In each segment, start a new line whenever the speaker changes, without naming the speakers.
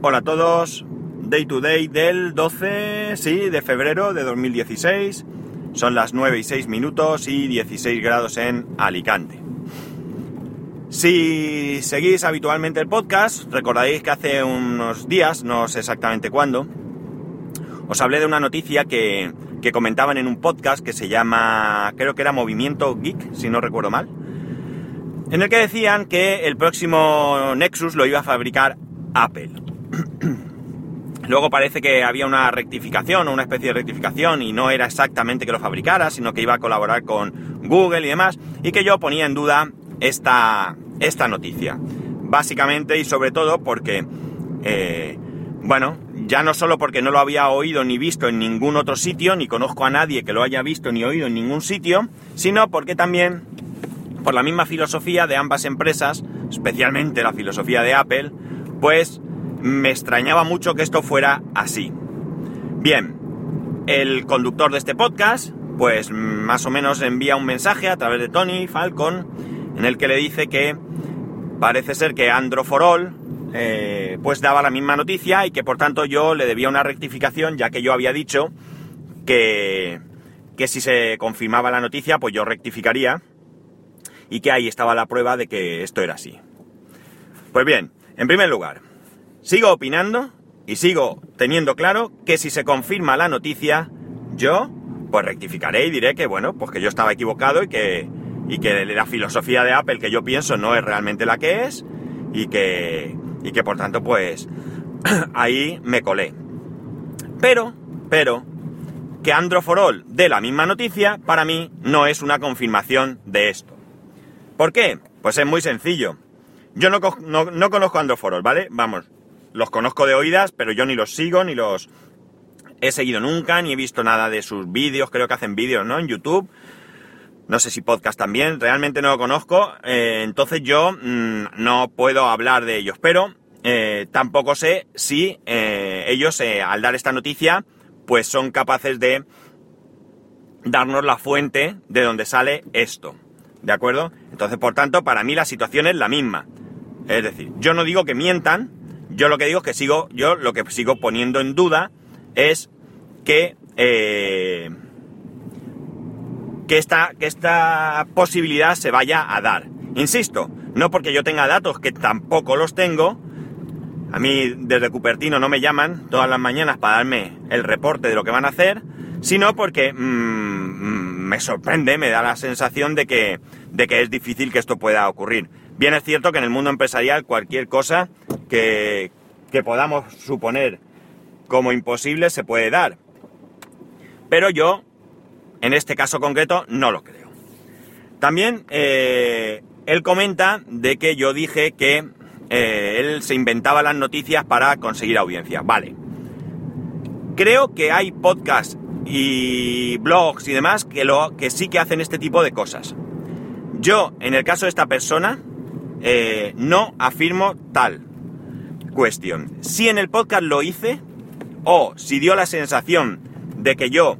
Hola a todos, Day to Day del 12, sí, de febrero de 2016. Son las 9 y 6 minutos y 16 grados en Alicante. Si seguís habitualmente el podcast, recordaréis que hace unos días, no sé exactamente cuándo, os hablé de una noticia que, que comentaban en un podcast que se llama, creo que era Movimiento Geek, si no recuerdo mal, en el que decían que el próximo Nexus lo iba a fabricar Apple. Luego parece que había una rectificación o una especie de rectificación y no era exactamente que lo fabricara, sino que iba a colaborar con Google y demás, y que yo ponía en duda esta, esta noticia. Básicamente y sobre todo porque, eh, bueno, ya no solo porque no lo había oído ni visto en ningún otro sitio, ni conozco a nadie que lo haya visto ni oído en ningún sitio, sino porque también, por la misma filosofía de ambas empresas, especialmente la filosofía de Apple, pues me extrañaba mucho que esto fuera así. Bien, el conductor de este podcast, pues más o menos envía un mensaje a través de Tony Falcon, en el que le dice que parece ser que Andro for All, eh, pues daba la misma noticia y que por tanto yo le debía una rectificación, ya que yo había dicho que, que si se confirmaba la noticia, pues yo rectificaría y que ahí estaba la prueba de que esto era así. Pues bien, en primer lugar, Sigo opinando y sigo teniendo claro que si se confirma la noticia, yo pues rectificaré y diré que bueno, pues que yo estaba equivocado y que, y que la filosofía de Apple que yo pienso no es realmente la que es y que, y que por tanto pues ahí me colé. Pero, pero, que Andro for All de la misma noticia, para mí no es una confirmación de esto. ¿Por qué? Pues es muy sencillo. Yo no, no, conozco a Andro for All, ¿vale? Vamos, los conozco de oídas, pero yo ni los sigo, ni los he seguido nunca, ni he visto nada de sus vídeos, creo que hacen vídeos, ¿no? En YouTube. No sé si podcast también, realmente no lo conozco, eh, entonces yo mm, no puedo hablar de ellos, pero eh, tampoco sé si eh, ellos al dar esta noticia pues son capaces de darnos la fuente de donde sale esto, ¿de acuerdo? Entonces, por tanto, para mí la situación es la misma. Es decir, yo no digo que mientan, yo lo que digo es que sigo, yo lo que sigo poniendo en duda es que, eh, que, esta, que esta posibilidad se vaya a dar. Insisto, no porque yo tenga datos, que tampoco los tengo, a mí desde Cupertino no me llaman todas las mañanas para darme el reporte de lo que van a hacer, sino porque mm, mm, me sorprende, me da la sensación de que, de que es difícil que esto pueda ocurrir. Bien es cierto que en el mundo empresarial cualquier cosa que, podamos suponer como imposible se puede dar. Pero yo, en este caso concreto, no lo creo. También eh, él comenta de que yo dije que eh, él se inventaba las noticias para conseguir audiencia. Vale. Creo que hay podcasts y blogs y demás que, lo, que sí que hacen este tipo de cosas. Yo, en el caso de esta persona, eh, no afirmo tal cuestión. Si en el podcast lo hice, o si dio la sensación de que yo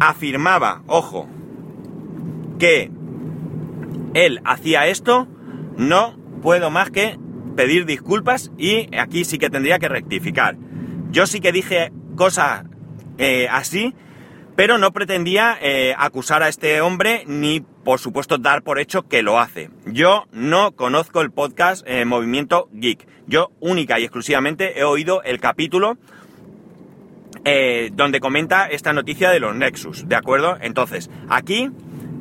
afirmaba, ojo, que él hacía esto, no puedo más que pedir disculpas y aquí sí que tendría que rectificar. Yo sí que dije cosas eh, así, pero no pretendía eh, acusar a este hombre ni por supuesto, dar por hecho que lo hace. Yo no conozco el podcast eh, Movimiento Geek. Yo única y exclusivamente he oído el capítulo eh, donde comenta esta noticia de los Nexus, ¿de acuerdo? Entonces, aquí,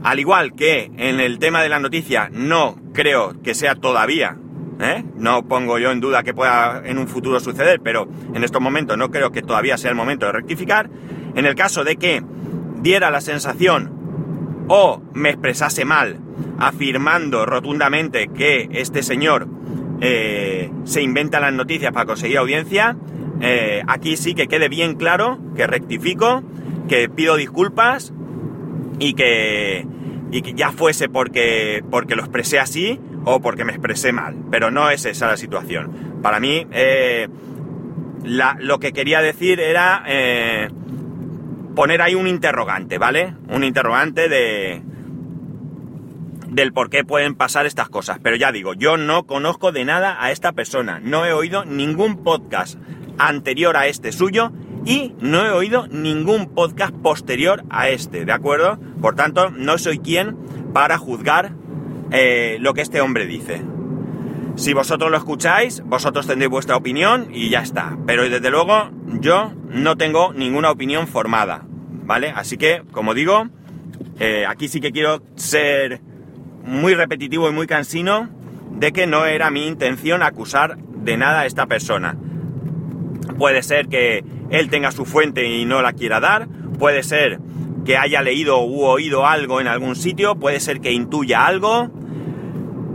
al igual que en el tema de la noticia, no creo que sea todavía, ¿eh? no pongo yo en duda que pueda en un futuro suceder, pero en estos momentos no creo que todavía sea el momento de rectificar. En el caso de que diera la sensación o me expresase mal afirmando rotundamente que este señor eh, se inventa las noticias para conseguir audiencia, eh, aquí sí que quede bien claro que rectifico, que pido disculpas y que, y que ya fuese porque, porque lo expresé así o porque me expresé mal. Pero no es esa la situación. Para mí, eh, lo que quería decir era poner ahí un interrogante, ¿vale? Un interrogante de, del por qué pueden pasar estas cosas. Pero ya digo, yo no conozco de nada a esta persona. No he oído ningún podcast anterior a este suyo y no he oído ningún podcast posterior a este, ¿de acuerdo? Por tanto, no soy quien para juzgar eh, lo que este hombre dice. Si vosotros lo escucháis, vosotros tendréis vuestra opinión y ya está. Pero desde luego yo no tengo ninguna opinión formada, ¿vale? Así que, como digo, eh, aquí sí que quiero ser muy repetitivo y muy cansino de que no era mi intención acusar de nada a esta persona. Puede ser que él tenga su fuente y no la quiera dar, puede ser que haya leído u oído algo en algún sitio, puede ser que intuya algo,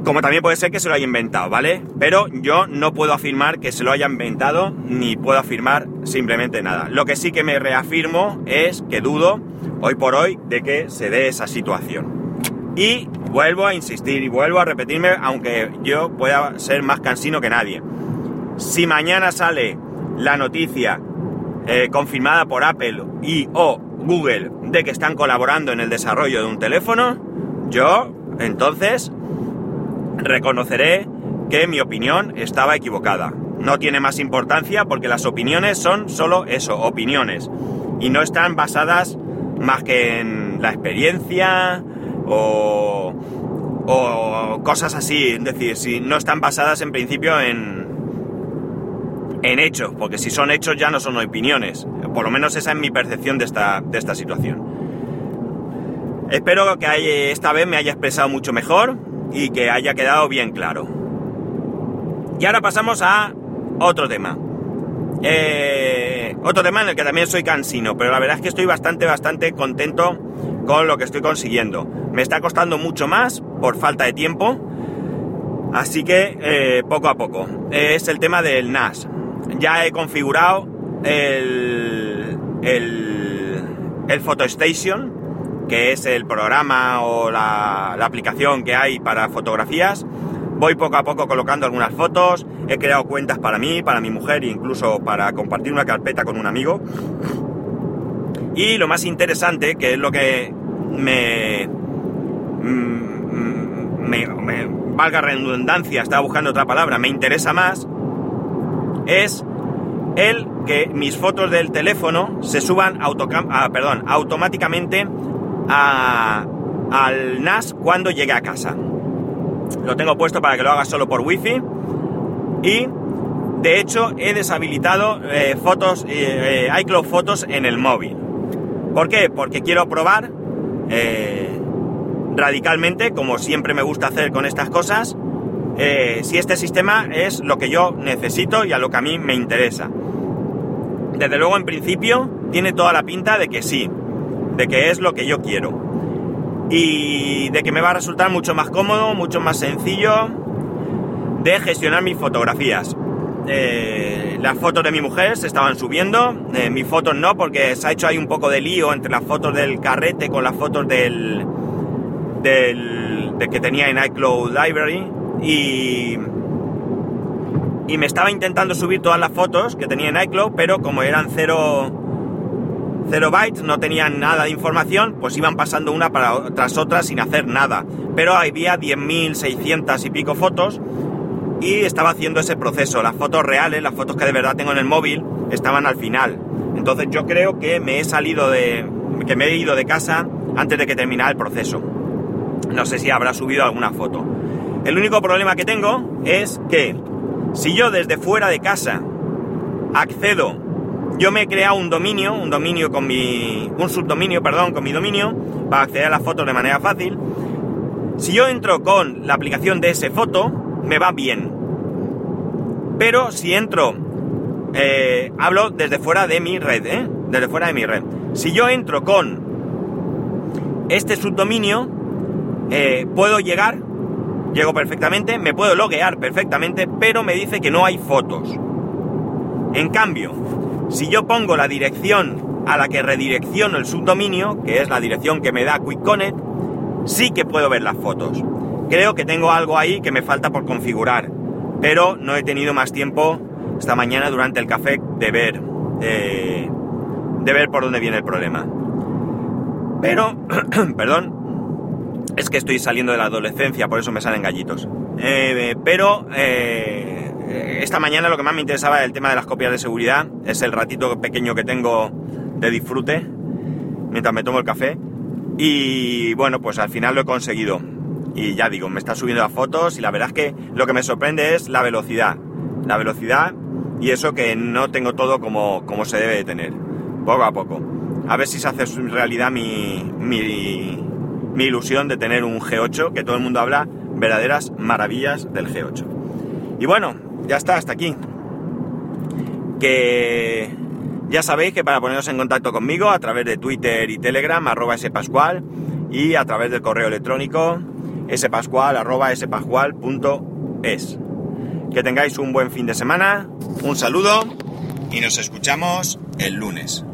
como también puede ser que se lo haya inventado, ¿vale? Pero yo no puedo afirmar que se lo haya inventado, ni puedo afirmar simplemente nada. Lo que sí que me reafirmo es que dudo, hoy por hoy, de que se dé esa situación. Y vuelvo a insistir y vuelvo a repetirme, aunque yo pueda ser más cansino que nadie. Si mañana sale la noticia eh, confirmada por Apple y o Google de que están colaborando en el desarrollo de un teléfono, yo entonces reconoceré que mi opinión estaba equivocada. No tiene más importancia porque las opiniones son solo eso, opiniones. Y no están basadas más que en la experiencia, o, cosas así. Es decir, si no están basadas en principio en, en hechos, porque si son hechos ya no son opiniones. Por lo menos esa es mi percepción de esta, de esta situación. Espero que esta vez me haya expresado mucho mejor y que haya quedado bien claro. Y ahora pasamos a otro tema. Eh, otro tema en el que también soy cansino, pero la verdad es que estoy bastante, bastante contento con lo que estoy consiguiendo. Me está costando mucho más por falta de tiempo, así que eh, poco a poco. Es el tema del NAS. Ya he configurado el, el, el PhotoStation, que es el programa o la, aplicación que hay para fotografías. Voy poco a poco colocando algunas fotos, he creado cuentas para mí, para mi mujer e incluso para compartir una carpeta con un amigo. Y lo más interesante, que es lo que me, mm, valga redundancia, estaba buscando otra palabra, me interesa más, es el que mis fotos del teléfono se suban ah, perdón, automáticamente al NAS cuando llegue a casa. Lo tengo puesto para que lo haga solo por wifi y de hecho he deshabilitado eh, fotos, eh, eh, iCloud Fotos en el móvil. ¿Por qué? Porque quiero probar radicalmente, como siempre me gusta hacer con estas cosas, si este sistema es lo que yo necesito y a lo que a mí me interesa. Desde luego, en principio, tiene toda la pinta de que sí, de que es lo que yo quiero. Y de que me va a resultar mucho más cómodo, mucho más sencillo de gestionar mis fotografías. Eh, las fotos de mi mujer se estaban subiendo, eh, mis fotos no, porque se ha hecho ahí un poco de lío entre las fotos del carrete con las fotos del, del, que tenía en iCloud Library y, y me estaba intentando subir todas las fotos que tenía en iCloud, pero como eran 0 bytes, no tenían nada de información, pues iban pasando una para, tras otra sin hacer nada. Pero había 10.600 y pico fotos y estaba haciendo ese proceso. Las fotos reales, las fotos que de verdad tengo en el móvil, estaban al final. Entonces yo creo que me he salido de... que me he ido de casa antes de que terminara el proceso. No sé si habrá subido alguna foto. El único problema que tengo es que si yo desde fuera de casa accedo, yo me he creado un dominio, un dominio con mi... un subdominio, perdón, con mi dominio, para acceder a las fotos de manera fácil. Si yo entro con la aplicación de ese foto, me va bien. Pero si entro, eh, hablo desde fuera de mi red, ¿eh? Desde fuera de mi red. Si yo entro con este subdominio, eh, puedo llegar, llego perfectamente, me puedo loguear perfectamente, pero me dice que no hay fotos. En cambio, si yo pongo la dirección a la que redirecciono el subdominio, que es la dirección que me da QuickConnect, sí que puedo ver las fotos. Creo que tengo algo ahí que me falta por configurar, pero no he tenido más tiempo esta mañana durante el café de ver, eh, de ver por dónde viene el problema. Pero, perdón, es que estoy saliendo de la adolescencia, por eso me salen gallitos. Eh, pero eh, esta mañana lo que más me interesaba era el tema de las copias de seguridad. Es el ratito pequeño que tengo de disfrute mientras me tomo el café. Y bueno, pues al final lo he conseguido. Y ya digo, me está subiendo las fotos y la verdad es que lo que me sorprende es la velocidad. La velocidad y eso que no tengo todo como, como se debe de tener. Poco a poco. A ver si se hace realidad mi, mi ilusión de tener un G8, que todo el mundo habla verdaderas maravillas del G8. Y bueno, ya está, hasta aquí. Que ya sabéis que para poneros en contacto conmigo a través de Twitter y Telegram, arroba spascual, y a través del correo electrónico spascual, arroba spascual.es. Que tengáis un buen fin de semana, un saludo y nos escuchamos el lunes.